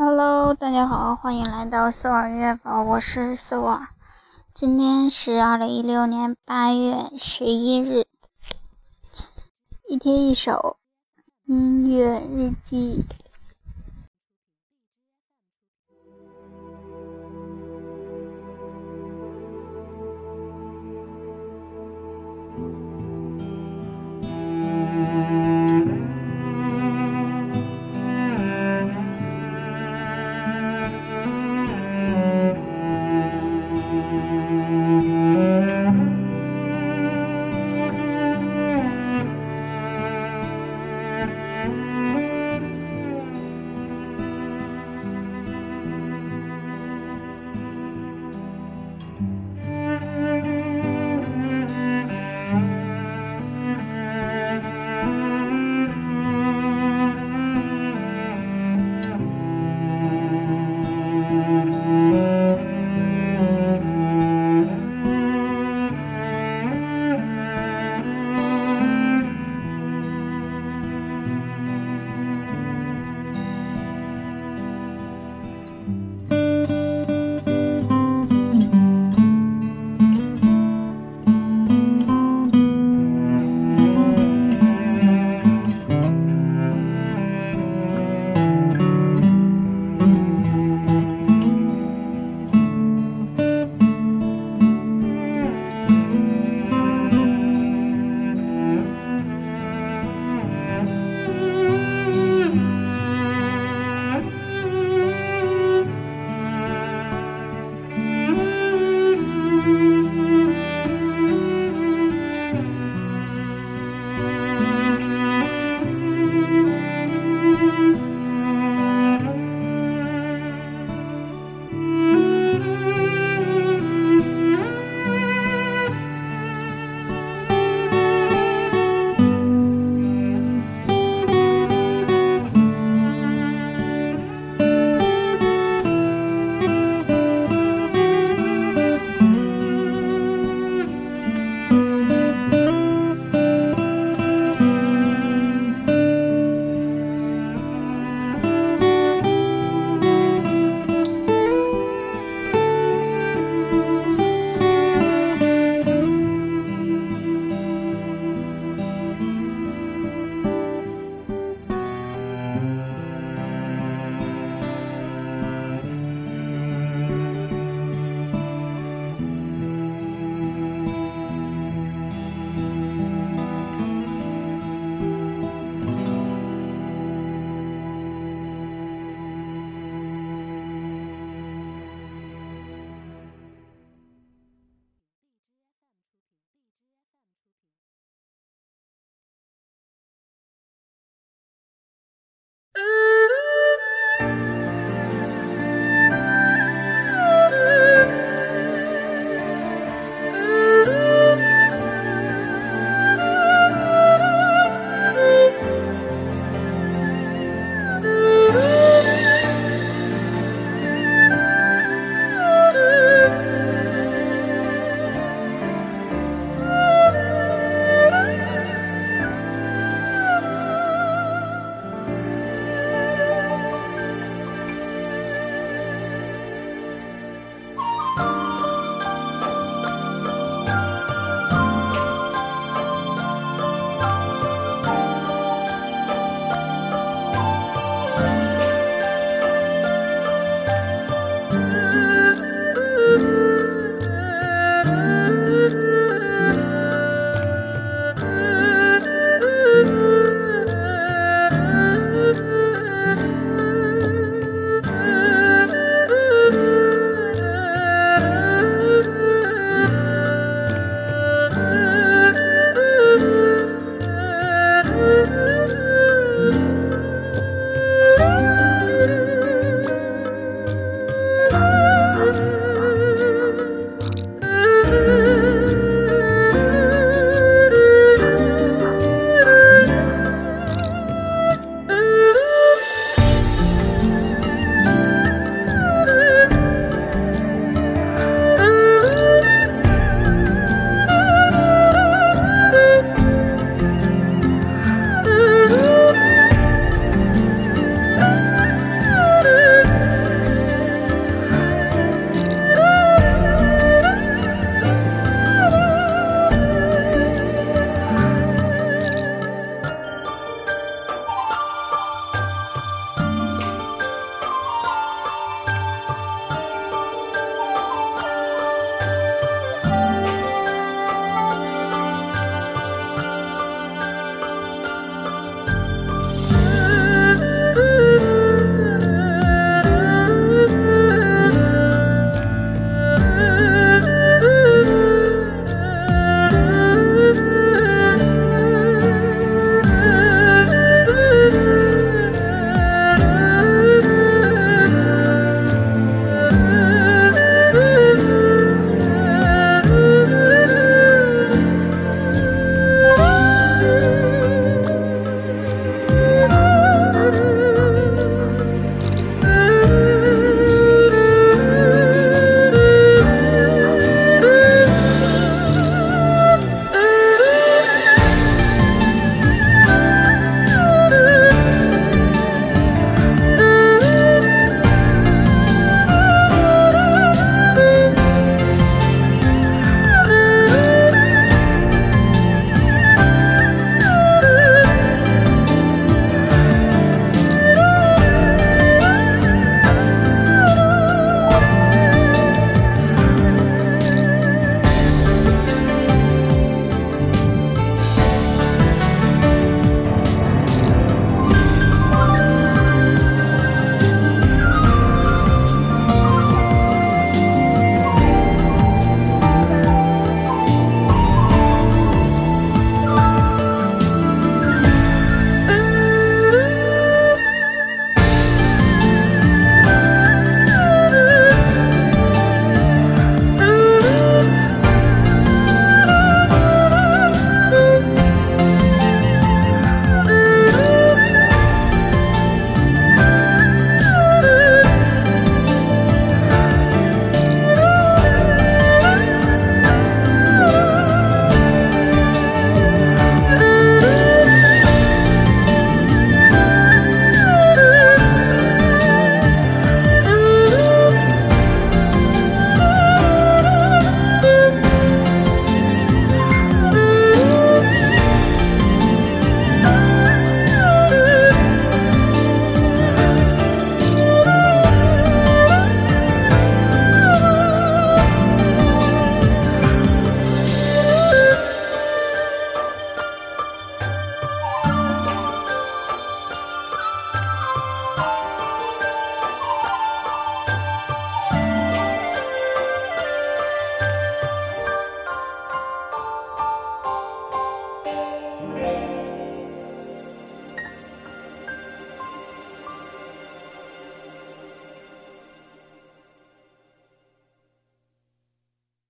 Hello，大家好，欢迎来到四瓦乐坊，我是四瓦。今天是二零一六年八月十一日，一天一首音乐日记。